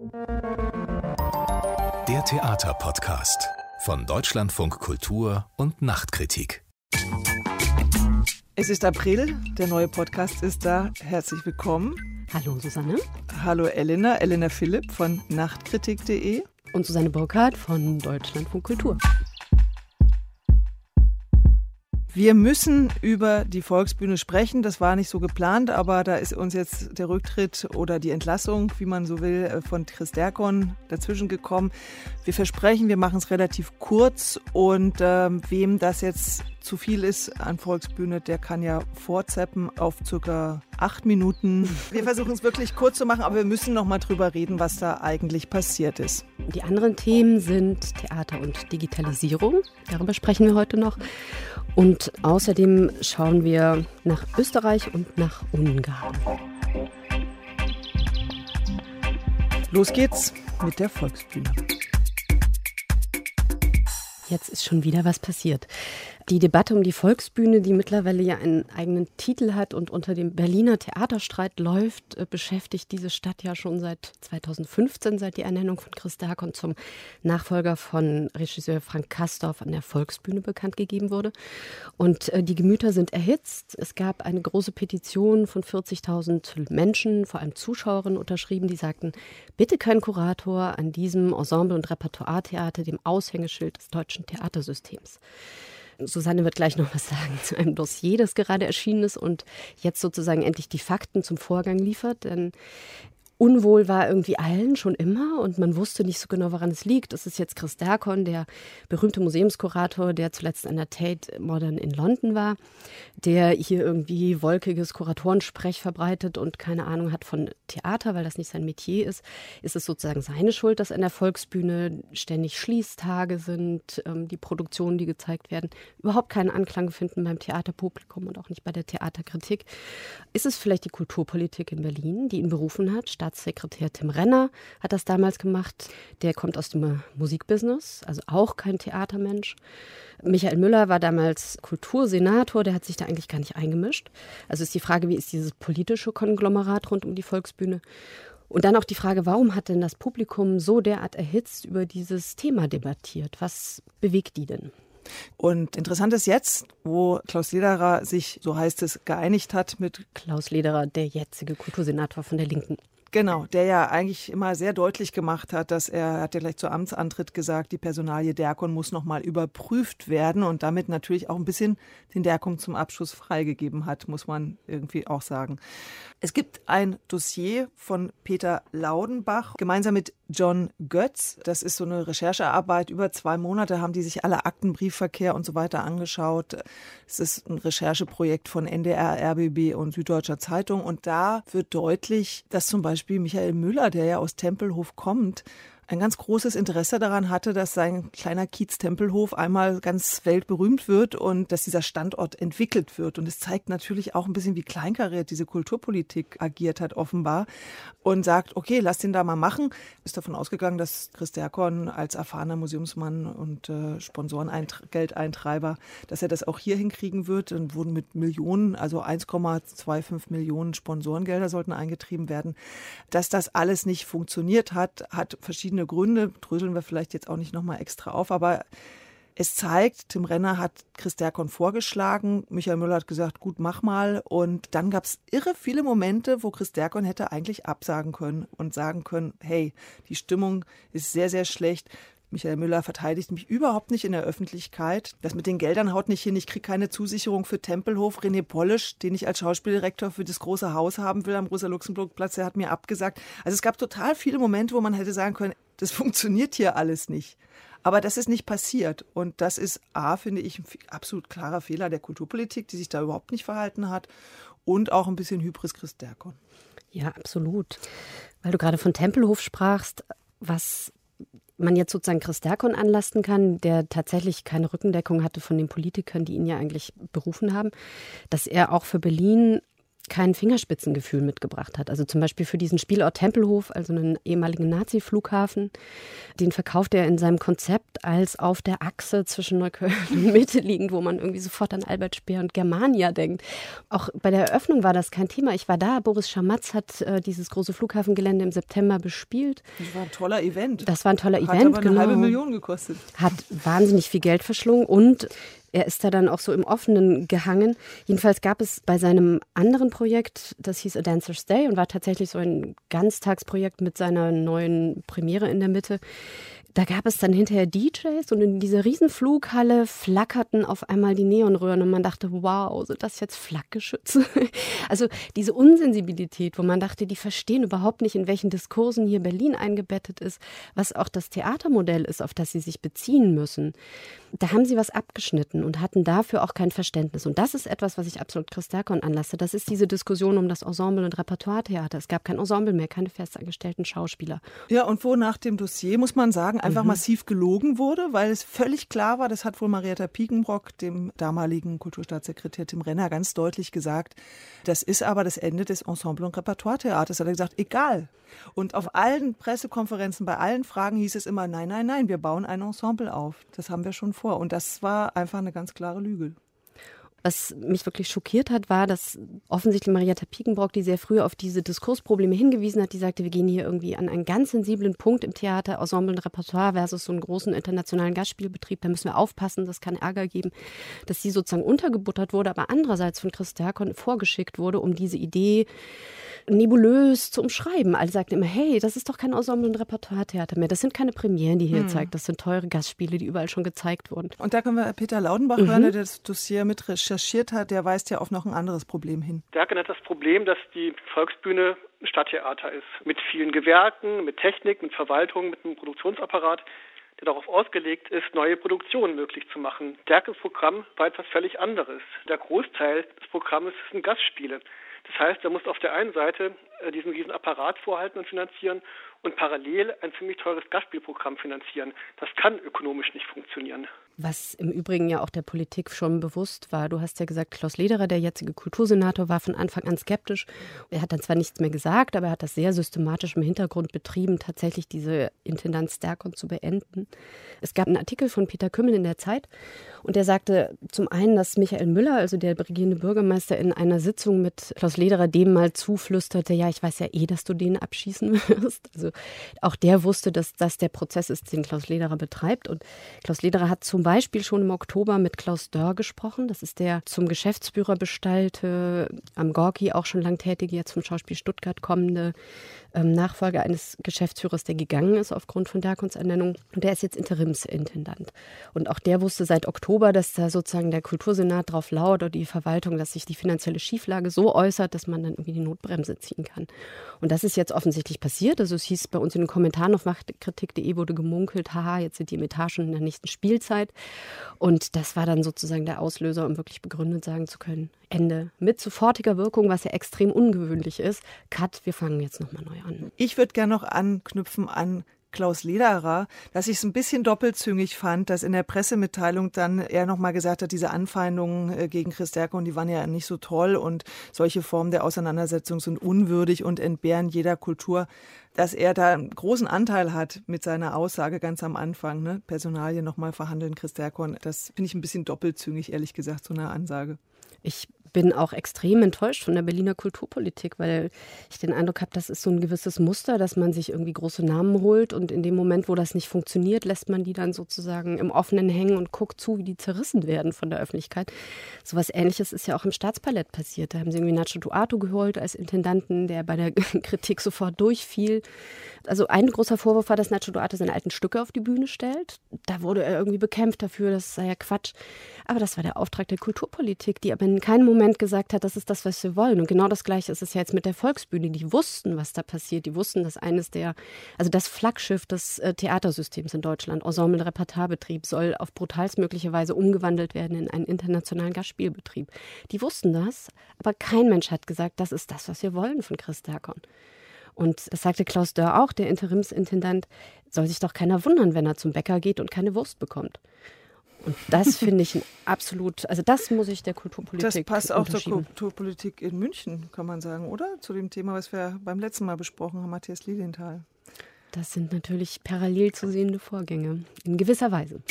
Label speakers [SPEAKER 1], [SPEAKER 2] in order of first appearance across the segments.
[SPEAKER 1] Der Theaterpodcast von Deutschlandfunk Kultur und Nachtkritik.
[SPEAKER 2] Es ist April, der neue Podcast ist da. Herzlich willkommen.
[SPEAKER 3] Hallo Susanne.
[SPEAKER 2] Hallo Elena, Elena Philipp von nachtkritik.de.
[SPEAKER 3] Und Susanne Burkhardt von Deutschlandfunk Kultur.
[SPEAKER 2] Wir müssen über die Volksbühne sprechen. Das war nicht so geplant, aber da ist uns jetzt der Rücktritt oder die Entlassung, wie man so will, äh, von Chris Derkon dazwischen gekommen. Wir versprechen, wir machen es relativ kurz und ähm, wem das jetzt zu viel ist an Volksbühne, der kann ja vorzeppen auf circa acht Minuten. Wir versuchen es wirklich kurz zu machen, aber wir müssen noch mal drüber reden, was da eigentlich passiert ist.
[SPEAKER 3] Die anderen Themen sind Theater und Digitalisierung. Darüber sprechen wir heute noch. Und außerdem schauen wir nach Österreich und nach Ungarn.
[SPEAKER 2] Los geht's mit der Volksbühne.
[SPEAKER 3] Jetzt ist schon wieder was passiert. Die Debatte um die Volksbühne, die mittlerweile ja einen eigenen Titel hat und unter dem Berliner Theaterstreit läuft, äh, beschäftigt diese Stadt ja schon seit 2015, seit die Ernennung von Chris Darkon zum Nachfolger von Regisseur Frank Kastorf an der Volksbühne bekannt gegeben wurde. Und äh, die Gemüter sind erhitzt. Es gab eine große Petition von 40.000 Menschen, vor allem Zuschauerinnen, unterschrieben, die sagten, bitte kein Kurator an diesem Ensemble- und Repertoiretheater, dem Aushängeschild des deutschen Theatersystems. Susanne wird gleich noch was sagen zu einem Dossier, das gerade erschienen ist und jetzt sozusagen endlich die Fakten zum Vorgang liefert. Denn Unwohl war irgendwie allen schon immer und man wusste nicht so genau, woran es liegt. Das ist jetzt Chris Derkon, der berühmte Museumskurator, der zuletzt an der Tate Modern in London war, der hier irgendwie wolkiges Kuratorensprech verbreitet und keine Ahnung hat von Theater, weil das nicht sein Metier ist. Ist es sozusagen seine Schuld, dass an der Volksbühne ständig Schließtage sind, ähm, die Produktionen, die gezeigt werden, überhaupt keinen Anklang finden beim Theaterpublikum und auch nicht bei der Theaterkritik? Ist es vielleicht die Kulturpolitik in Berlin, die ihn berufen hat, Staatssekretär Tim Renner hat das damals gemacht. Der kommt aus dem Musikbusiness, also auch kein Theatermensch. Michael Müller war damals Kultursenator, der hat sich da eigentlich gar nicht eingemischt. Also ist die Frage, wie ist dieses politische Konglomerat rund um die Volksbühne? Und dann auch die Frage, warum hat denn das Publikum so derart erhitzt über dieses Thema debattiert? Was bewegt die denn?
[SPEAKER 2] Und interessant ist jetzt, wo Klaus Lederer sich, so heißt es, geeinigt hat mit
[SPEAKER 3] Klaus Lederer, der jetzige Kultursenator von der Linken.
[SPEAKER 2] Genau, der ja eigentlich immer sehr deutlich gemacht hat, dass er, hat ja gleich zu Amtsantritt gesagt, die Personalie Derkon muss nochmal überprüft werden und damit natürlich auch ein bisschen den Derkon zum Abschluss freigegeben hat, muss man irgendwie auch sagen. Es gibt ein Dossier von Peter Laudenbach gemeinsam mit John Götz. Das ist so eine Recherchearbeit. Über zwei Monate haben die sich alle Akten, Briefverkehr und so weiter angeschaut. Es ist ein Rechercheprojekt von NDR, RBB und Süddeutscher Zeitung. Und da wird deutlich, dass zum Beispiel Michael Müller, der ja aus Tempelhof kommt, ein ganz großes Interesse daran hatte, dass sein kleiner Kiez Tempelhof einmal ganz weltberühmt wird und dass dieser Standort entwickelt wird. Und es zeigt natürlich auch ein bisschen, wie kleinkariert diese Kulturpolitik agiert hat, offenbar. Und sagt, okay, lass den da mal machen. Ist davon ausgegangen, dass Chris Derkorn als erfahrener Museumsmann und äh, Sponsorengeldeintreiber, dass er das auch hier hinkriegen wird. Und wurden mit Millionen, also 1,25 Millionen Sponsorengelder sollten eingetrieben werden. Dass das alles nicht funktioniert hat, hat verschiedene verschiedene Gründe, dröseln wir vielleicht jetzt auch nicht nochmal extra auf, aber es zeigt, Tim Renner hat Chris Derkon vorgeschlagen, Michael Müller hat gesagt, gut, mach mal. Und dann gab es irre viele Momente, wo Chris Derkon hätte eigentlich absagen können und sagen können, hey, die Stimmung ist sehr, sehr schlecht. Michael Müller verteidigt mich überhaupt nicht in der Öffentlichkeit. Das mit den Geldern haut nicht hin. Ich kriege keine Zusicherung für Tempelhof. René Polisch, den ich als Schauspieldirektor für das große Haus haben will am Rosa-Luxemburg-Platz, der hat mir abgesagt. Also es gab total viele Momente, wo man hätte sagen können, das funktioniert hier alles nicht. Aber das ist nicht passiert. Und das ist A, finde ich, ein absolut klarer Fehler der Kulturpolitik, die sich da überhaupt nicht verhalten hat. Und auch ein bisschen Hybris Christ Derkon.
[SPEAKER 3] Ja, absolut. Weil du gerade von Tempelhof sprachst, was man jetzt sozusagen Chris Derkon anlasten kann, der tatsächlich keine Rückendeckung hatte von den Politikern, die ihn ja eigentlich berufen haben, dass er auch für Berlin kein Fingerspitzengefühl mitgebracht hat. Also zum Beispiel für diesen Spielort Tempelhof, also einen ehemaligen Nazi-Flughafen, den verkauft er in seinem Konzept als auf der Achse zwischen Neukölln und Mitte liegend, wo man irgendwie sofort an Albert Speer und Germania denkt. Auch bei der Eröffnung war das kein Thema. Ich war da, Boris Schamatz hat äh, dieses große Flughafengelände im September bespielt.
[SPEAKER 2] Das war ein toller Event.
[SPEAKER 3] Das war ein toller
[SPEAKER 2] Hat
[SPEAKER 3] Event,
[SPEAKER 2] aber eine
[SPEAKER 3] genau.
[SPEAKER 2] halbe Million gekostet.
[SPEAKER 3] Hat wahnsinnig viel Geld verschlungen und er ist da dann auch so im Offenen gehangen. Jedenfalls gab es bei seinem anderen Projekt, das hieß A Dancer's Day und war tatsächlich so ein Ganztagsprojekt mit seiner neuen Premiere in der Mitte. Da gab es dann hinterher DJs und in dieser Riesenflughalle flackerten auf einmal die Neonröhren und man dachte, wow, sind das jetzt Flakgeschütze? Also diese Unsensibilität, wo man dachte, die verstehen überhaupt nicht, in welchen Diskursen hier Berlin eingebettet ist, was auch das Theatermodell ist, auf das sie sich beziehen müssen. Da haben sie was abgeschnitten und hatten dafür auch kein Verständnis. Und das ist etwas, was ich absolut Chris Derkon anlasse. Das ist diese Diskussion um das Ensemble- und Repertoiretheater. Es gab kein Ensemble mehr, keine festangestellten Schauspieler.
[SPEAKER 2] Ja, und wo nach dem Dossier, muss man sagen, einfach massiv gelogen wurde, weil es völlig klar war, das hat wohl Marietta Piekenbrock, dem damaligen Kulturstaatssekretär Tim Renner, ganz deutlich gesagt, das ist aber das Ende des Ensemble- und Repertoiretheaters. Hat er gesagt, egal. Und auf allen Pressekonferenzen, bei allen Fragen hieß es immer, nein, nein, nein, wir bauen ein Ensemble auf. Das haben wir schon vor. Und das war einfach eine ganz klare Lüge.
[SPEAKER 3] Was mich wirklich schockiert hat, war, dass offensichtlich Marietta Piekenbrock, die sehr früh auf diese Diskursprobleme hingewiesen hat, die sagte, wir gehen hier irgendwie an einen ganz sensiblen Punkt im Theater, Ensemble und Repertoire versus so einen großen internationalen Gastspielbetrieb, da müssen wir aufpassen, das kann Ärger geben, dass sie sozusagen untergebuttert wurde, aber andererseits von Chris Derkon vorgeschickt wurde, um diese Idee nebulös zu umschreiben. Alle sagten immer, hey, das ist doch kein Ensemble- und Repertoiretheater mehr. Das sind keine Premieren, die hier
[SPEAKER 2] Hm.
[SPEAKER 3] zeigt. Das sind teure Gastspiele, die überall schon gezeigt wurden.
[SPEAKER 2] Und da können wir Peter Laudenbach hören, der das Dossier mit recherchiert hat. Der weist ja auf noch ein anderes Problem hin.
[SPEAKER 4] Derken hat das Problem, dass die Volksbühne ein Stadttheater ist. Mit vielen Gewerken, mit Technik, mit Verwaltung, mit einem Produktionsapparat, der darauf ausgelegt ist, neue Produktionen möglich zu machen. Derkens Programm war etwas völlig anderes. Der Großteil des Programmes sind Gastspiele. Das heißt, er muss auf der einen Seite äh, diesen riesen Apparat vorhalten und finanzieren und parallel ein ziemlich teures Gastspielprogramm finanzieren. Das kann ökonomisch nicht funktionieren.
[SPEAKER 3] Was im Übrigen ja auch der Politik schon bewusst war. Du hast ja gesagt, Klaus Lederer, der jetzige Kultursenator, war von Anfang an skeptisch. Er hat dann zwar nichts mehr gesagt, aber er hat das sehr systematisch im Hintergrund betrieben, tatsächlich diese Intendanz Derkon zu beenden. Es gab einen Artikel von Peter Kümmel in der Zeit und der sagte zum einen, dass Michael Müller, also der regierende Bürgermeister, in einer Sitzung mit Klaus Lederer dem mal zuflüsterte, ja, ich weiß ja eh, dass du den abschießen wirst. Also auch der wusste, dass das der Prozess ist, den Klaus Lederer betreibt. Und Klaus Lederer hat zum Beispiel schon im Oktober mit Klaus Dörr gesprochen. Das ist der zum Geschäftsführer bestellte, am Gorki auch schon lang tätige, jetzt vom Schauspiel Stuttgart kommende ähm, Nachfolger eines Geschäftsführers, der gegangen ist aufgrund von Derkons Ernennung. Und der ist jetzt Interimsintendant. Und auch der wusste seit Oktober, dass da sozusagen der Kultursenat drauf lauert oder die Verwaltung, dass sich die finanzielle Schieflage so äußert, dass man dann irgendwie die Notbremse ziehen kann. Und das ist jetzt offensichtlich passiert. Also es hieß bei uns in den Kommentaren auf machtkritik.de wurde gemunkelt, haha, jetzt sind die Etagen in der nächsten Spielzeit. Und das war dann sozusagen der Auslöser, um wirklich begründet sagen zu können, Ende. Mit sofortiger Wirkung, was ja extrem ungewöhnlich ist. Cut, wir fangen jetzt nochmal neu an.
[SPEAKER 2] Ich würde gerne noch anknüpfen an Klaus Lederer, dass ich es ein bisschen doppelzüngig fand, dass in der Pressemitteilung dann er nochmal gesagt hat, diese Anfeindungen äh, gegen Chris Derko, die waren ja nicht so toll und solche Formen der Auseinandersetzung sind unwürdig und entbehren jeder Kultur, dass er da einen großen Anteil hat mit seiner Aussage ganz am Anfang, ne? Personalien nochmal verhandeln, Chris Derkon. Das finde ich ein bisschen doppelzüngig, ehrlich gesagt, so eine Ansage.
[SPEAKER 3] Ich bin auch extrem enttäuscht von der Berliner Kulturpolitik, weil ich den Eindruck habe, das ist so ein gewisses Muster, dass man sich irgendwie große Namen holt und in dem Moment, wo das nicht funktioniert, lässt man die dann sozusagen im Offenen hängen und guckt zu, wie die zerrissen werden von der Öffentlichkeit. So was Ähnliches ist ja auch im Staatspalett passiert. Da haben sie irgendwie Nacho Duato geholt als Intendanten, der bei der Kritik sofort durchfiel. Also ein großer Vorwurf war, dass Nacho Duato seine alten Stücke auf die Bühne stellt. Da wurde er irgendwie bekämpft dafür, das sei ja Quatsch. Aber das war der Auftrag der Kulturpolitik, die aber in keinem Moment gesagt hat, das ist das, was wir wollen. Und genau das Gleiche ist es ja jetzt mit der Volksbühne. Die wussten, was da passiert. Die wussten, dass eines der, also das Flaggschiff des äh, Theatersystems in Deutschland, Ensemble Repertoirebetrieb, soll auf brutalstmögliche Weise umgewandelt werden in einen internationalen Gastspielbetrieb. Die wussten das, aber kein Mensch hat gesagt, das ist das, was wir wollen von Chris Derkon. Und das sagte Klaus Dörr auch, der Interimsintendant, soll sich doch keiner wundern, wenn er zum Bäcker geht und keine Wurst bekommt. Und das finde ich ein absolut, also das muss ich der Kulturpolitik
[SPEAKER 2] Das passt auch zur Kulturpolitik in München, kann man sagen, oder? Zu dem Thema, was wir beim letzten Mal besprochen haben, Matthias Lilienthal.
[SPEAKER 3] Das sind natürlich parallel zu sehende Vorgänge, in gewisser Weise.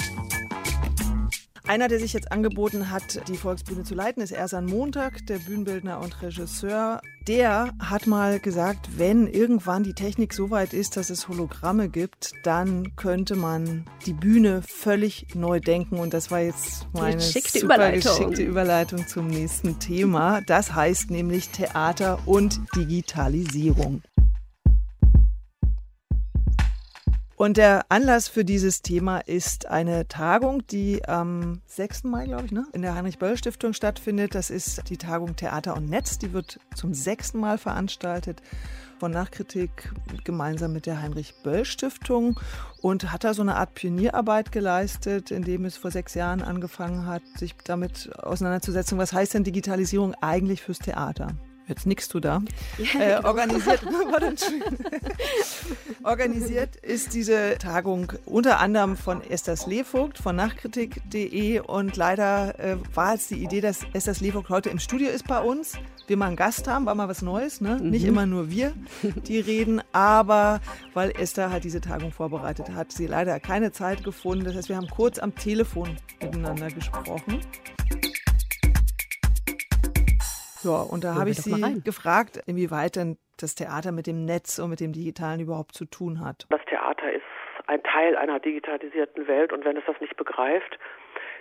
[SPEAKER 2] Einer, der sich jetzt angeboten hat, die Volksbühne zu leiten, ist Ersan Montag, der Bühnenbildner und Regisseur. Der hat mal gesagt, wenn irgendwann die Technik so weit ist, dass es Hologramme gibt, dann könnte man die Bühne völlig neu denken. Und das war jetzt meine
[SPEAKER 3] geschickte
[SPEAKER 2] super
[SPEAKER 3] Überleitung.
[SPEAKER 2] geschickte Überleitung zum nächsten Thema. Das heißt nämlich Theater und Digitalisierung. Und der Anlass für dieses Thema ist eine Tagung, die am 6. Mai, glaube ich, ne, in der Heinrich-Böll-Stiftung stattfindet. Das ist die Tagung Theater und Netz. Die wird zum sechsten Mal veranstaltet von Nachkritik gemeinsam mit der Heinrich-Böll-Stiftung und hat da so eine Art Pionierarbeit geleistet, indem es vor sechs Jahren angefangen hat, sich damit auseinanderzusetzen, was heißt denn Digitalisierung eigentlich fürs Theater? Jetzt nickst du da. Äh, organisiert, organisiert ist diese Tagung unter anderem von Esther Slevogt von nachkritik.de und leider äh, war es die Idee, dass Esther Slevogt heute im Studio ist bei uns. Wir mal einen Gast haben, war mal was Neues, ne? Nicht immer nur wir, die reden, aber weil Esther halt diese Tagung vorbereitet hat, sie leider keine Zeit gefunden. Das heißt, wir haben kurz am Telefon miteinander gesprochen. Ja, und da habe ich sie gefragt, inwieweit denn das Theater mit dem Netz und mit dem Digitalen überhaupt zu tun hat.
[SPEAKER 5] Das Theater ist ein Teil einer digitalisierten Welt und wenn es das nicht begreift,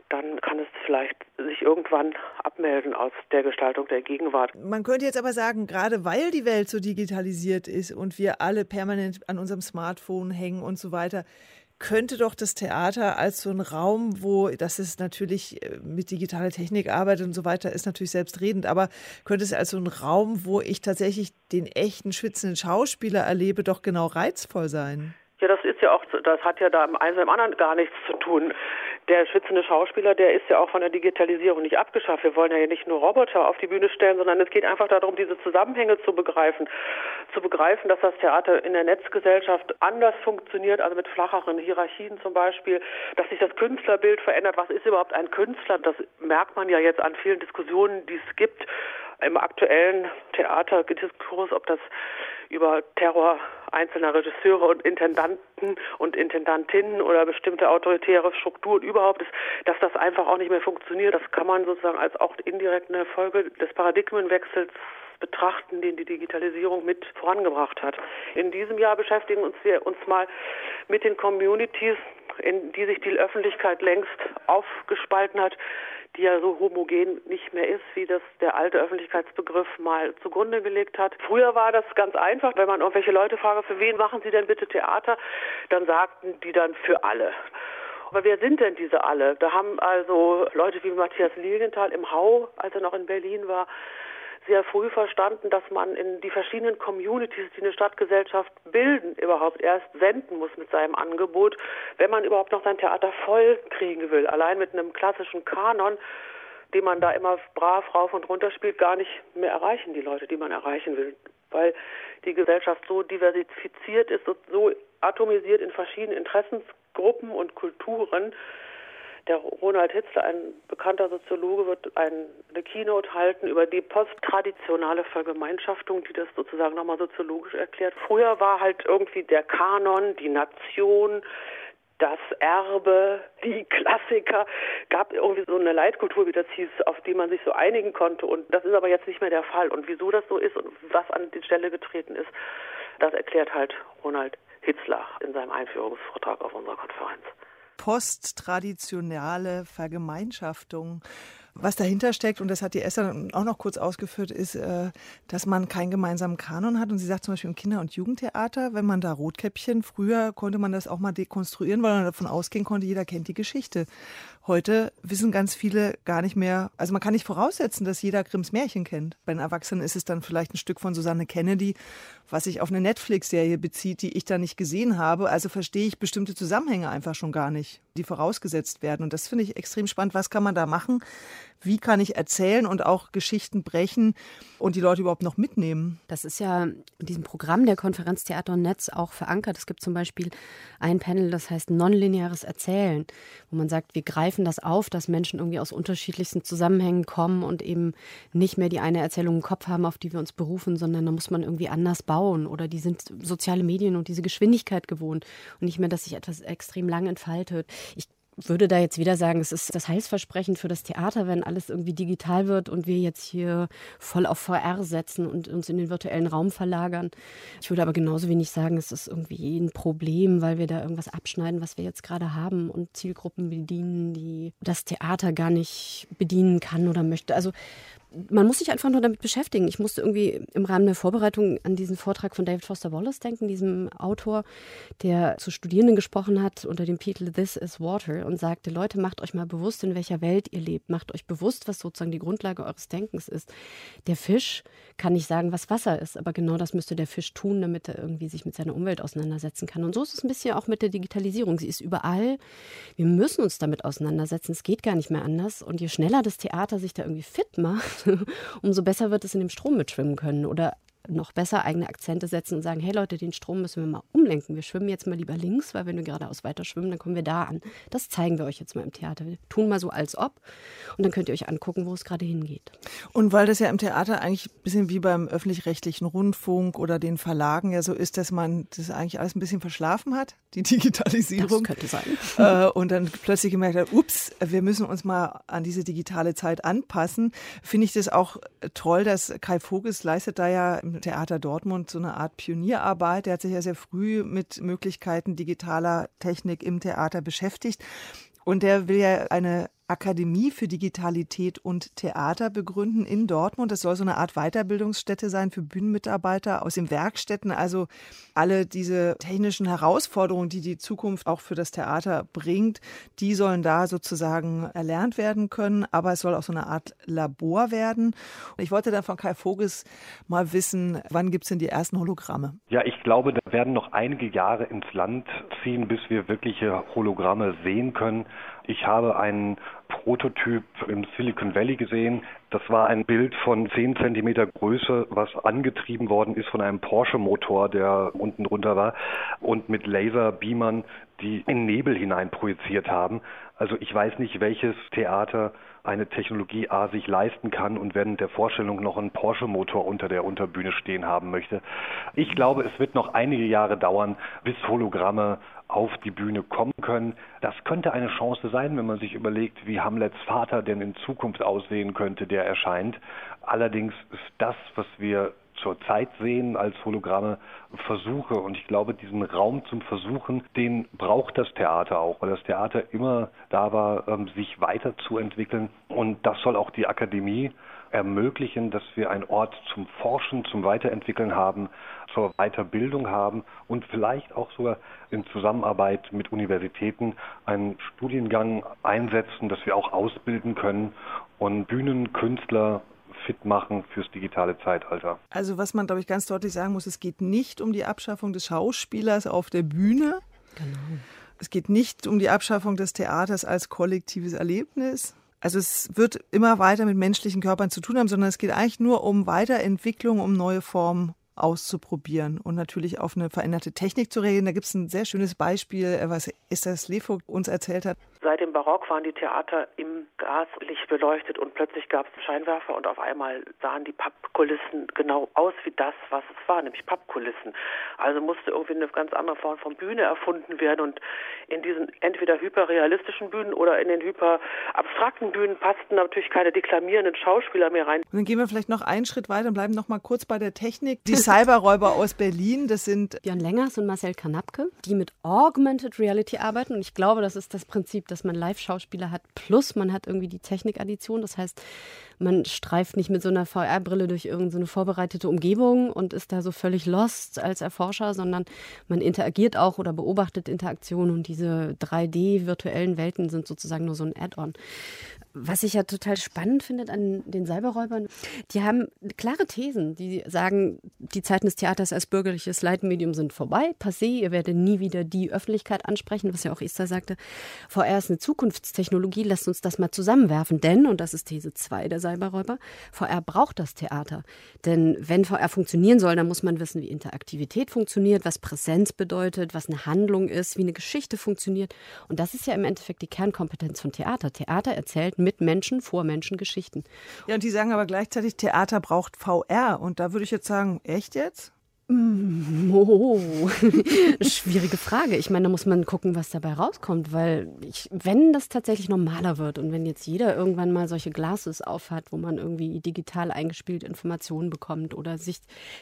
[SPEAKER 5] dann kann es vielleicht sich irgendwann abmelden aus der Gestaltung der Gegenwart.
[SPEAKER 2] Man könnte jetzt aber sagen, gerade weil die Welt so digitalisiert ist und wir alle permanent an unserem Smartphone hängen und so weiter, könnte doch das Theater als so ein Raum, wo das ist natürlich äh, mit digitaler Technik arbeitet und so weiter, ist natürlich selbstredend, aber könnte es als so ein Raum, wo ich tatsächlich den echten schwitzenden Schauspieler erlebe, doch genau reizvoll sein?
[SPEAKER 5] Ja, das ist ja auch, das hat ja da im einen im anderen gar nichts zu tun. Der schwitzende Schauspieler, der ist ja auch von der Digitalisierung nicht abgeschafft. Wir wollen ja nicht nur Roboter auf die Bühne stellen, sondern es geht einfach darum, diese Zusammenhänge zu begreifen. Zu begreifen, dass das Theater in der Netzgesellschaft anders funktioniert, also mit flacheren Hierarchien zum Beispiel, dass sich das Künstlerbild verändert. Was ist überhaupt ein Künstler? Das merkt man ja jetzt an vielen Diskussionen, die es gibt im aktuellen Theaterdiskurs, ob das über Terror einzelner Regisseure und Intendanten und Intendantinnen oder bestimmte autoritäre Strukturen überhaupt ist, dass das einfach auch nicht mehr funktioniert. Das kann man sozusagen als auch indirekt eine Folge des Paradigmenwechsels betrachten, den die Digitalisierung mit vorangebracht hat. In diesem Jahr beschäftigen uns wir uns mal mit den Communities, in die sich die Öffentlichkeit längst aufgespalten hat, die ja so homogen nicht mehr ist, wie das der alte Öffentlichkeitsbegriff mal zugrunde gelegt hat. Früher war das ganz einfach, wenn man irgendwelche Leute frage, für wen machen Sie denn bitte Theater, dann sagten die dann für alle. Aber wer sind denn diese alle? Da haben also Leute wie Matthias Lilienthal im Hau, als er noch in Berlin war, sehr früh verstanden, dass man in die verschiedenen Communities, die eine Stadtgesellschaft bilden, überhaupt erst senden muss mit seinem Angebot, wenn man überhaupt noch sein Theater voll kriegen will. Allein mit einem klassischen Kanon, den man da immer brav rauf und runter spielt, gar nicht mehr erreichen die Leute, die man erreichen will. Weil die Gesellschaft so diversifiziert ist und so atomisiert in verschiedenen Interessensgruppen und Kulturen, der Ronald Hitzler, ein bekannter Soziologe, wird ein, eine Keynote halten über die posttraditionale Vergemeinschaftung, die das sozusagen nochmal soziologisch erklärt. Früher war halt irgendwie der Kanon, die Nation, das Erbe, die Klassiker, gab irgendwie so eine Leitkultur, wie das hieß, auf die man sich so einigen konnte. Und das ist aber jetzt nicht mehr der Fall. Und wieso das so ist und was an die Stelle getreten ist, das erklärt halt Ronald Hitzler in seinem Einführungsvortrag auf unserer Konferenz
[SPEAKER 2] posttraditionale Vergemeinschaftung. Was dahinter steckt, und das hat die Esther auch noch kurz ausgeführt, ist, äh, dass man keinen gemeinsamen Kanon hat. Und sie sagt zum Beispiel im Kinder- und Jugendtheater, wenn man da Rotkäppchen, früher konnte man das auch mal dekonstruieren, weil man davon ausgehen konnte, jeder kennt die Geschichte. Heute wissen ganz viele gar nicht mehr, also man kann nicht voraussetzen, dass jeder Grimms Märchen kennt. Bei den Erwachsenen ist es dann vielleicht ein Stück von Susanne Kennedy, was sich auf eine Netflix-Serie bezieht, die ich da nicht gesehen habe. Also verstehe ich bestimmte Zusammenhänge einfach schon gar nicht, die vorausgesetzt werden. Und das finde ich extrem spannend. Was kann man da machen, wie kann ich erzählen und auch Geschichten brechen und die Leute überhaupt noch mitnehmen.
[SPEAKER 3] Das ist ja in diesem Programm der Konferenz Theater und Netz auch verankert. Es gibt zum Beispiel ein Panel, das heißt nonlineares Erzählen, wo man sagt, wir greifen das auf, dass Menschen irgendwie aus unterschiedlichsten Zusammenhängen kommen und eben nicht mehr die eine Erzählung im Kopf haben, auf die wir uns berufen, sondern da muss man irgendwie anders bauen oder die sind soziale Medien und diese Geschwindigkeit gewohnt und nicht mehr, dass sich etwas extrem lang entfaltet. Ich würde da jetzt wieder sagen, es ist das Heilsversprechen für das Theater, wenn alles irgendwie digital wird und wir jetzt hier voll auf VR setzen und uns in den virtuellen Raum verlagern. Ich würde aber genauso wenig sagen, es ist irgendwie ein Problem, weil wir da irgendwas abschneiden, was wir jetzt gerade haben und Zielgruppen bedienen, die das Theater gar nicht bedienen kann oder möchte. Also man muss sich einfach nur damit beschäftigen. Ich musste irgendwie im Rahmen der Vorbereitung an diesen Vortrag von David Foster Wallace denken, diesem Autor, der zu Studierenden gesprochen hat unter dem Titel This is Water und sagte, Leute, macht euch mal bewusst, in welcher Welt ihr lebt. Macht euch bewusst, was sozusagen die Grundlage eures Denkens ist. Der Fisch kann nicht sagen, was Wasser ist, aber genau das müsste der Fisch tun, damit er irgendwie sich mit seiner Umwelt auseinandersetzen kann. Und so ist es ein bisschen auch mit der Digitalisierung. Sie ist überall. Wir müssen uns damit auseinandersetzen. Es geht gar nicht mehr anders. Und je schneller das Theater sich da irgendwie fit macht, umso besser wird es in dem Strom mitschwimmen können. Oder noch besser eigene Akzente setzen und sagen, hey Leute, den Strom müssen wir mal umlenken. Wir schwimmen jetzt mal lieber links, weil wenn wir geradeaus weiter schwimmen, dann kommen wir da an. Das zeigen wir euch jetzt mal im Theater. Wir tun mal so als ob und dann könnt ihr euch angucken, wo es gerade hingeht.
[SPEAKER 2] Und weil das ja im Theater eigentlich ein bisschen wie beim öffentlich-rechtlichen Rundfunk oder den Verlagen ja so ist, dass man das eigentlich alles ein bisschen verschlafen hat, die Digitalisierung.
[SPEAKER 3] Das könnte sein.
[SPEAKER 2] Äh, und dann plötzlich gemerkt hat, ups, wir müssen uns mal an diese digitale Zeit anpassen, finde ich das auch toll, dass Kai Voges leistet da ja im Theater Dortmund so eine Art Pionierarbeit. Er hat sich ja sehr früh mit Möglichkeiten digitaler Technik im Theater beschäftigt. Und der will ja eine Akademie für Digitalität und Theater begründen in Dortmund. Das soll so eine Art Weiterbildungsstätte sein für Bühnenmitarbeiter aus den Werkstätten. Also alle diese technischen Herausforderungen, die die Zukunft auch für das Theater bringt, die sollen da sozusagen erlernt werden können. Aber es soll auch so eine Art Labor werden. Ich wollte dann von Kai Voges mal wissen, wann gibt es denn die ersten Hologramme?
[SPEAKER 6] Ja, ich glaube, da werden noch einige Jahre ins Land ziehen, bis wir wirkliche Hologramme sehen können. Ich habe einen Prototyp im Silicon Valley gesehen. Das war ein Bild von 10 Zentimeter Größe, was angetrieben worden ist von einem Porsche-Motor, der unten drunter war und mit Laserbeamern, die in Nebel hinein projiziert haben. Also ich weiß nicht, welches Theater eine Technologie A sich leisten kann und während der Vorstellung noch einen Porsche-Motor unter der Unterbühne stehen haben möchte. Ich glaube, es wird noch einige Jahre dauern, bis Hologramme auf die Bühne kommen können. Das könnte eine Chance sein, wenn man sich überlegt, wie Hamlets Vater denn in Zukunft aussehen könnte, der erscheint. Allerdings ist das, was wir zurzeit sehen als Hologramme, Versuche. Und ich glaube, diesen Raum zum Versuchen, den braucht das Theater auch, weil das Theater immer da war, ähm, sich weiterzuentwickeln. Und das soll auch die Akademie ermöglichen, dass wir einen Ort zum Forschen, zum Weiterentwickeln haben, zur Weiterbildung haben und vielleicht auch sogar in Zusammenarbeit mit Universitäten einen Studiengang einsetzen, dass wir auch ausbilden können und Bühnenkünstler fit machen fürs digitale Zeitalter.
[SPEAKER 2] Also was man, glaube ich, ganz deutlich sagen muss, es geht nicht um die Abschaffung des Schauspielers auf der Bühne. Genau. Es geht nicht um die Abschaffung des Theaters als kollektives Erlebnis. Also es wird immer weiter mit menschlichen Körpern zu tun haben, sondern es geht eigentlich nur um Weiterentwicklung, um neue Formen auszuprobieren und natürlich auf eine veränderte Technik zu reagieren. Da gibt es ein sehr schönes Beispiel, was Esther Slevogt uns erzählt hat.
[SPEAKER 5] Seit dem Barock waren die Theater im Gaslicht beleuchtet und plötzlich gab es Scheinwerfer und auf einmal sahen die Pappkulissen genau aus wie das, was es war, nämlich Pappkulissen. Also musste irgendwie eine ganz andere Form von Bühne erfunden werden und in diesen entweder hyperrealistischen Bühnen oder in den hyperabstrakten Bühnen passten natürlich keine deklamierenden Schauspieler mehr rein.
[SPEAKER 2] Und dann gehen wir vielleicht noch einen Schritt weiter und bleiben noch mal kurz bei der Technik. Die Cyberräuber aus Berlin, das sind
[SPEAKER 3] Björn Lengers und Marcel Kanapke, die mit Augmented Reality arbeiten und ich glaube, das ist das Prinzip, dass man Live-Schauspieler hat, plus man hat irgendwie die Technikaddition. Das heißt, man streift nicht mit so einer VR-Brille durch irgendeine vorbereitete Umgebung und ist da so völlig lost als Erforscher, sondern man interagiert auch oder beobachtet Interaktionen und diese 3D-virtuellen Welten sind sozusagen nur so ein Add-on. Was ich ja total spannend finde an den Cyberräubern, die haben klare Thesen. Die sagen, die Zeiten des Theaters als bürgerliches Leitmedium sind vorbei, passé, ihr werdet nie wieder die Öffentlichkeit ansprechen, was ja auch Esther sagte. VR ist eine Zukunftstechnologie, lasst uns das mal zusammenwerfen, denn, und das ist These 2 der Cyberräuber, VR braucht das Theater. Denn wenn VR funktionieren soll, dann muss man wissen, wie Interaktivität funktioniert, was Präsenz bedeutet, was eine Handlung ist, wie eine Geschichte funktioniert. Und das ist ja im Endeffekt die Kernkompetenz von Theater. Theater erzählt mit Menschen, vor Menschen Geschichten.
[SPEAKER 2] Ja, und die sagen aber gleichzeitig, Theater braucht VR. Und da würde ich jetzt sagen, echt jetzt?
[SPEAKER 3] Mm, oh, schwierige Frage. Ich meine, da muss man gucken, was dabei rauskommt, weil ich, wenn das tatsächlich normaler wird und wenn jetzt jeder irgendwann mal solche Glasses aufhat, wo man irgendwie digital eingespielt Informationen bekommt oder sich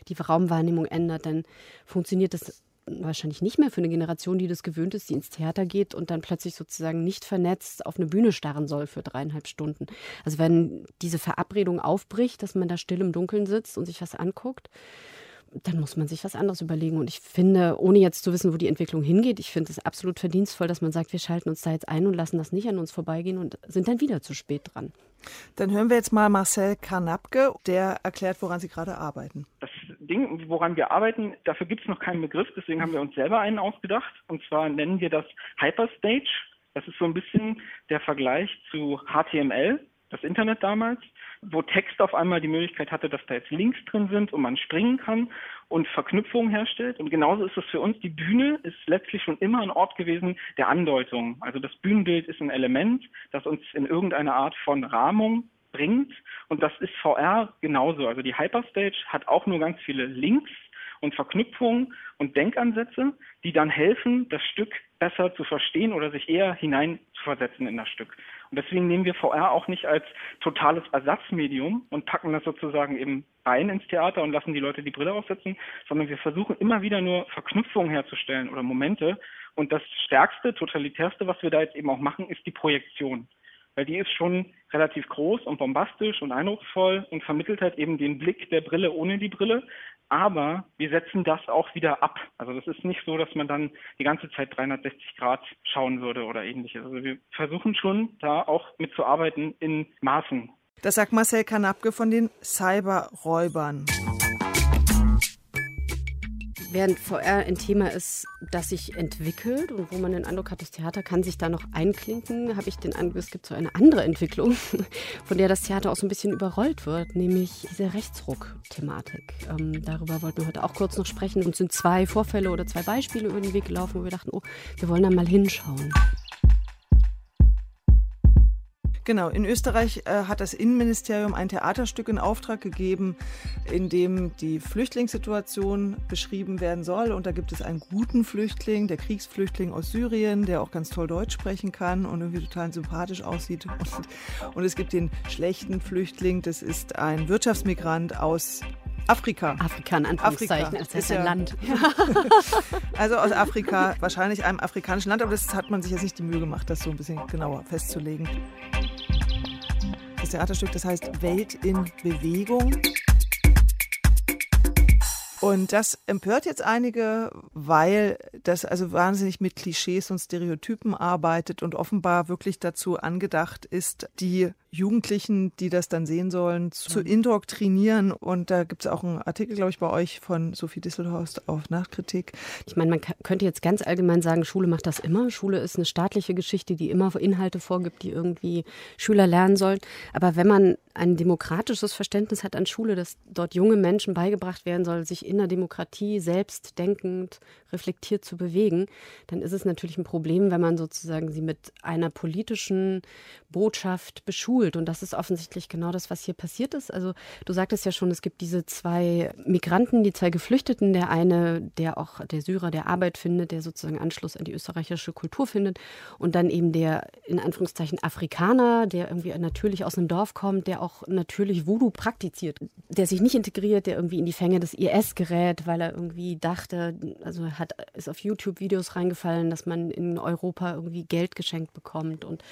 [SPEAKER 3] die Raumwahrnehmung ändert, dann funktioniert das wahrscheinlich nicht mehr für eine Generation, die das gewöhnt ist, die ins Theater geht und dann plötzlich sozusagen nicht vernetzt auf eine Bühne starren soll für dreieinhalb Stunden. Also wenn diese Verabredung aufbricht, dass man da still im Dunkeln sitzt und sich was anguckt, dann muss man sich was anderes überlegen. Und ich finde, ohne jetzt zu wissen, wo die Entwicklung hingeht, ich finde es absolut verdienstvoll, dass man sagt, wir schalten uns da jetzt ein und lassen das nicht an uns vorbeigehen und sind dann wieder zu spät dran.
[SPEAKER 2] Dann hören wir jetzt mal Marcel Karnapke, der erklärt, woran Sie gerade arbeiten.
[SPEAKER 7] Ding, woran wir arbeiten, dafür gibt es noch keinen Begriff, deswegen haben wir uns selber einen ausgedacht. Und zwar nennen wir das Hyperstage. Das ist so ein bisschen der Vergleich zu HTML, das Internet damals, wo Text auf einmal die Möglichkeit hatte, dass da jetzt Links drin sind und man springen kann und Verknüpfungen herstellt. Und genauso ist es für uns. Die Bühne ist letztlich schon immer ein Ort gewesen der Andeutung. Also das Bühnenbild ist ein Element, das uns in irgendeine Art von Rahmung bringt. Und das ist VR genauso. Also die Hyperstage hat auch nur ganz viele Links und Verknüpfungen und Denkansätze, die dann helfen, das Stück besser zu verstehen oder sich eher hineinzuversetzen in das Stück. Und deswegen nehmen wir VR auch nicht als totales Ersatzmedium und packen das sozusagen eben rein ins Theater und lassen die Leute die Brille aufsetzen, sondern wir versuchen immer wieder nur Verknüpfungen herzustellen oder Momente. Und das stärkste, totalitärste, was wir da jetzt eben auch machen, ist die Projektion weil die ist schon relativ groß und bombastisch und eindrucksvoll und vermittelt halt eben den Blick der Brille ohne die Brille. Aber wir setzen das auch wieder ab. Also das ist nicht so, dass man dann die ganze Zeit 360 Grad schauen würde oder ähnliches. Also wir versuchen schon da auch mitzuarbeiten in Maßen.
[SPEAKER 2] Das sagt Marcel Kanapke von den Cyberräubern.
[SPEAKER 3] Während VR ein Thema ist, das sich entwickelt und wo man den Eindruck hat, das Theater kann sich da noch einklinken, habe ich den Eindruck, es gibt so eine andere Entwicklung, von der das Theater auch so ein bisschen überrollt wird, nämlich diese Rechtsruck-Thematik. Ähm, darüber wollten wir heute auch kurz noch sprechen. Und sind zwei Vorfälle oder zwei Beispiele über den Weg gelaufen, wo wir dachten, oh, wir wollen da mal hinschauen.
[SPEAKER 2] Genau, in Österreich äh, hat das Innenministerium ein Theaterstück in Auftrag gegeben, in dem die Flüchtlingssituation beschrieben werden soll. Und da gibt es einen guten Flüchtling, der Kriegsflüchtling aus Syrien, der auch ganz toll Deutsch sprechen kann und irgendwie total sympathisch aussieht. Und, und es gibt den schlechten Flüchtling, das ist ein Wirtschaftsmigrant aus Afrika.
[SPEAKER 3] Afrika in Anführungszeichen,
[SPEAKER 2] Afrika. ist ein Land. also aus Afrika, wahrscheinlich einem afrikanischen Land, aber das hat man sich jetzt nicht die Mühe gemacht, das so ein bisschen genauer festzulegen. Das Theaterstück, das heißt Welt in Bewegung. Und das empört jetzt einige, weil das also wahnsinnig mit Klischees und Stereotypen arbeitet und offenbar wirklich dazu angedacht ist, die Jugendlichen, die das dann sehen sollen, zu mhm. indoktrinieren. Und da gibt es auch einen Artikel, glaube ich, bei euch von Sophie Disselhorst auf Nachkritik.
[SPEAKER 3] Ich meine, man könnte jetzt ganz allgemein sagen, Schule macht das immer. Schule ist eine staatliche Geschichte, die immer Inhalte vorgibt, die irgendwie Schüler lernen sollen. Aber wenn man ein demokratisches Verständnis hat an Schule, dass dort junge Menschen beigebracht werden soll, sich in der Demokratie selbstdenkend, reflektiert zu bewegen, dann ist es natürlich ein Problem, wenn man sozusagen sie mit einer politischen Botschaft beschult. Und das ist offensichtlich genau das, was hier passiert ist. Also du sagtest ja schon, es gibt diese zwei Migranten, die zwei Geflüchteten. Der eine, der auch der Syrer, der Arbeit findet, der sozusagen Anschluss an die österreichische Kultur findet. Und dann eben der in Anführungszeichen Afrikaner, der irgendwie natürlich aus einem Dorf kommt, der auch natürlich Voodoo praktiziert, der sich nicht integriert, der irgendwie in die Fänge des IS gerät, weil er irgendwie dachte, also hat ist auf YouTube Videos reingefallen, dass man in Europa irgendwie Geld geschenkt bekommt und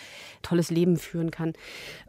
[SPEAKER 3] tolles Leben führen kann.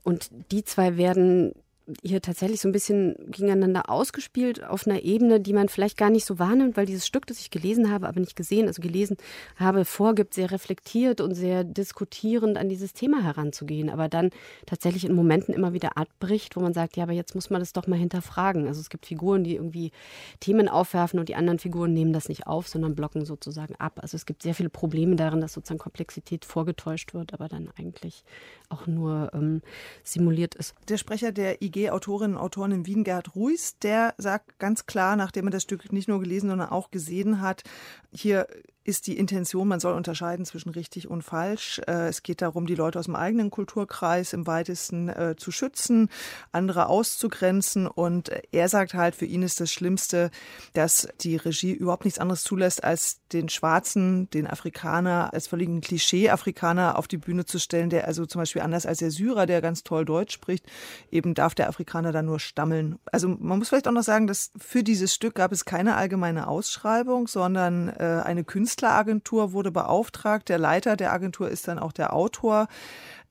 [SPEAKER 3] Und die zwei werden hier tatsächlich so ein bisschen gegeneinander ausgespielt auf einer Ebene, die man vielleicht gar nicht so wahrnimmt, weil dieses Stück, das ich gelesen habe, aber nicht gesehen, also gelesen habe, vorgibt, sehr reflektiert und sehr diskutierend an dieses Thema heranzugehen, aber dann tatsächlich in Momenten immer wieder abbricht, wo man sagt, ja, aber jetzt muss man das doch mal hinterfragen. Also es gibt Figuren, die irgendwie Themen aufwerfen und die anderen Figuren nehmen das nicht auf, sondern blocken sozusagen ab. Also es gibt sehr viele Probleme darin, dass sozusagen Komplexität vorgetäuscht wird, aber dann eigentlich auch nur ähm, simuliert ist.
[SPEAKER 2] Der Sprecher der IG Autorinnen und Autoren in Wien, Gerd Ruiz, der sagt ganz klar, nachdem er das Stück nicht nur gelesen, sondern auch gesehen hat, hier ist die Intention, man soll unterscheiden zwischen richtig und falsch. Äh, es geht darum, die Leute aus dem eigenen Kulturkreis im weitesten äh, zu schützen, andere auszugrenzen. Und er sagt halt, für ihn ist das Schlimmste, dass die Regie überhaupt nichts anderes zulässt, als den Schwarzen, den Afrikaner, als völligen Klischee-Afrikaner auf die Bühne zu stellen, der also zum Beispiel anders als der Syrer, der ganz toll Deutsch spricht, eben darf der Afrikaner dann nur stammeln. Also man muss vielleicht auch noch sagen, dass für dieses Stück gab es keine allgemeine Ausschreibung, sondern äh, eine Künstlerin Künstleragentur wurde beauftragt. Der Leiter der Agentur ist dann auch der Autor.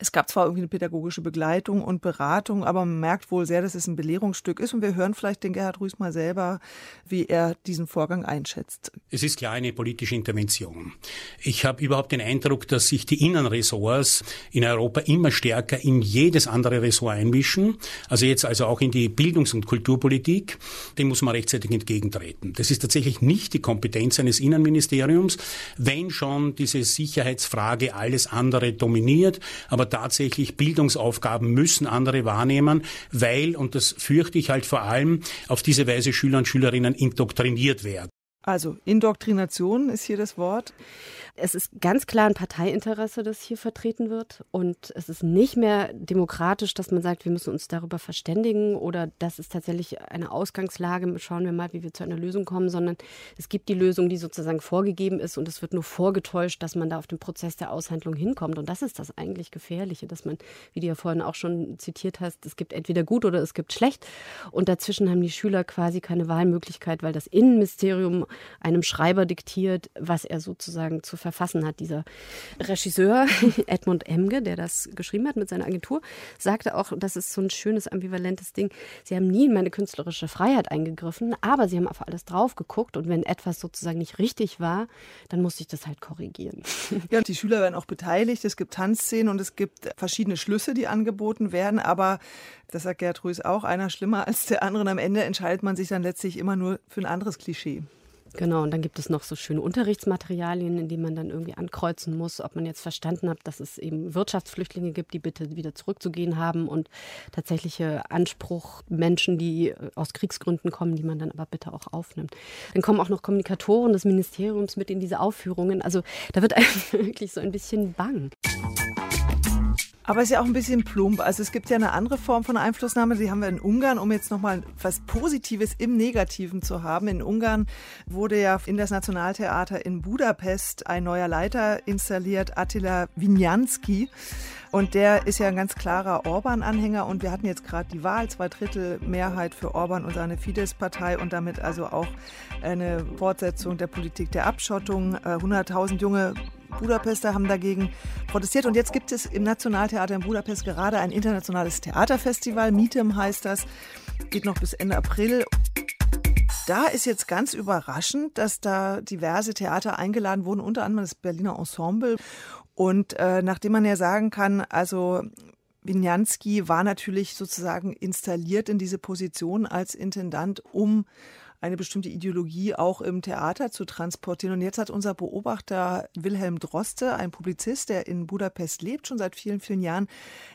[SPEAKER 2] Es gab zwar irgendwie eine pädagogische Begleitung und Beratung, aber man merkt wohl sehr, dass es ein Belehrungsstück ist. Und wir hören vielleicht den Gerhard Rüß mal selber, wie er diesen Vorgang einschätzt.
[SPEAKER 8] Es ist klar eine politische Intervention. Ich habe überhaupt den Eindruck, dass sich die Innenressorts in Europa immer stärker in jedes andere Ressort einmischen. Also jetzt also auch in die Bildungs- und Kulturpolitik. Dem muss man rechtzeitig entgegentreten. Das ist tatsächlich nicht die Kompetenz eines Innenministeriums, wenn schon diese Sicherheitsfrage alles andere dominiert. Aber tatsächlich Bildungsaufgaben müssen andere wahrnehmen, weil, und das fürchte ich halt vor allem, auf diese Weise Schüler und Schülerinnen indoktriniert werden.
[SPEAKER 2] Also Indoktrination ist hier das Wort.
[SPEAKER 3] Es ist ganz klar ein Parteiinteresse, das hier vertreten wird. Und es ist nicht mehr demokratisch, dass man sagt, wir müssen uns darüber verständigen oder das ist tatsächlich eine Ausgangslage. Schauen wir mal, wie wir zu einer Lösung kommen, sondern es gibt die Lösung, die sozusagen vorgegeben ist und es wird nur vorgetäuscht, dass man da auf den Prozess der Aushandlung hinkommt. Und das ist das eigentlich Gefährliche, dass man, wie du ja vorhin auch schon zitiert hast, es gibt entweder gut oder es gibt schlecht. Und dazwischen haben die Schüler quasi keine Wahlmöglichkeit, weil das Innenministerium einem Schreiber diktiert, was er sozusagen zu verfassen hat. Dieser Regisseur Edmund Emge, der das geschrieben hat mit seiner Agentur, sagte auch, das ist so ein schönes ambivalentes Ding. Sie haben nie in meine künstlerische Freiheit eingegriffen, aber sie haben auf alles drauf geguckt und wenn etwas sozusagen nicht richtig war, dann musste ich das halt korrigieren.
[SPEAKER 2] Ja, die Schüler werden auch beteiligt. Es gibt Tanzszenen und es gibt verschiedene Schlüsse, die angeboten werden, aber das sagt Gerd Rüß auch, einer schlimmer als der andere. Und am Ende entscheidet man sich dann letztlich immer nur für ein anderes Klischee.
[SPEAKER 3] Genau, und dann gibt es noch so schöne Unterrichtsmaterialien, in denen man dann irgendwie ankreuzen muss, ob man jetzt verstanden hat, dass es eben Wirtschaftsflüchtlinge gibt, die bitte wieder zurückzugehen haben und tatsächliche Anspruch Menschen, die aus Kriegsgründen kommen, die man dann aber bitte auch aufnimmt. Dann kommen auch noch Kommunikatoren des Ministeriums mit in diese Aufführungen. Also da wird einem wirklich so ein bisschen bang.
[SPEAKER 2] Aber es ist ja auch ein bisschen plump. Also es gibt ja eine andere Form von Einflussnahme, die haben wir in Ungarn, um jetzt nochmal was Positives im Negativen zu haben. In Ungarn wurde ja in das Nationaltheater in Budapest ein neuer Leiter installiert, Attila Winjanski. Und der ist ja ein ganz klarer Orban-Anhänger und wir hatten jetzt gerade die Wahl, zwei Drittel Mehrheit für Orban und seine Fidesz-Partei und damit also auch eine Fortsetzung der Politik der Abschottung. 100.000 äh, junge Budapester haben dagegen protestiert. Und jetzt gibt es im Nationaltheater in Budapest gerade ein internationales Theaterfestival. Mitem heißt das. Geht noch bis Ende April. Da ist jetzt ganz überraschend, dass da diverse Theater eingeladen wurden, unter anderem das Berliner Ensemble. Und äh, nachdem man ja sagen kann, also Winjanski war natürlich sozusagen installiert in diese Position als Intendant, um eine bestimmte Ideologie auch im Theater zu transportieren. Und jetzt hat unser Beobachter Wilhelm Droste, ein Publizist, der in Budapest lebt, schon seit vielen, vielen Jahren,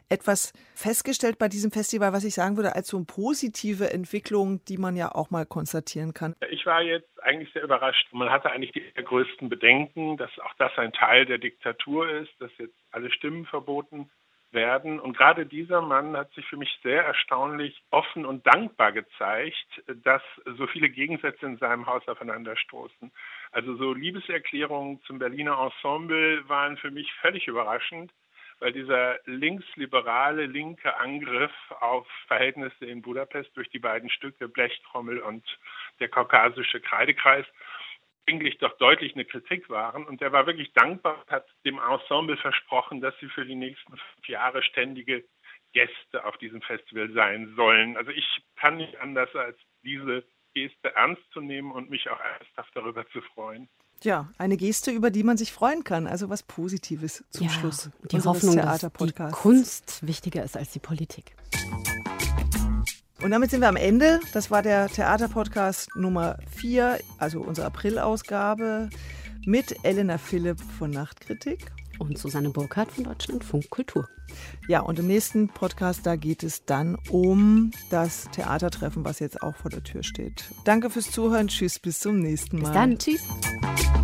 [SPEAKER 2] etwas festgestellt bei diesem Festival, was ich sagen würde, als so eine positive Entwicklung, die man ja auch mal konstatieren kann.
[SPEAKER 9] Ich war jetzt eigentlich sehr überrascht. Man hatte eigentlich die größten Bedenken, dass auch das ein Teil der Diktatur ist, dass jetzt alle Stimmen verboten werden. Und gerade dieser Mann hat sich für mich sehr erstaunlich offen und dankbar gezeigt, dass so viele Gegensätze in seinem Haus aufeinanderstoßen. Also so Liebeserklärungen zum Berliner Ensemble waren für mich völlig überraschend, weil dieser linksliberale linke Angriff auf Verhältnisse in Budapest durch die beiden Stücke Blechtrommel und der kaukasische Kreidekreis eigentlich doch deutlich eine Kritik waren. Und er war wirklich dankbar, hat dem Ensemble versprochen, dass sie für die nächsten fünf Jahre ständige Gäste auf diesem Festival sein sollen. Also ich kann nicht anders als diese Geste ernst zu nehmen und mich auch ernsthaft darüber zu freuen.
[SPEAKER 2] Ja, eine Geste, über die man sich freuen kann. Also was Positives zum
[SPEAKER 3] ja,
[SPEAKER 2] Schluss.
[SPEAKER 3] Die Hoffnung, dass die Kunst wichtiger ist als die Politik.
[SPEAKER 2] Und damit sind wir am Ende. Das war der Theaterpodcast Nummer 4, also unsere April-Ausgabe mit Elena Philipp von Nachtkritik.
[SPEAKER 3] Und Susanne Burkhardt von Deutschlandfunk Kultur.
[SPEAKER 2] Ja, und im nächsten Podcast, da geht es dann um das Theatertreffen, was jetzt auch vor der Tür steht. Danke fürs Zuhören. Tschüss, bis zum nächsten Mal.
[SPEAKER 3] Bis dann. Tschüss.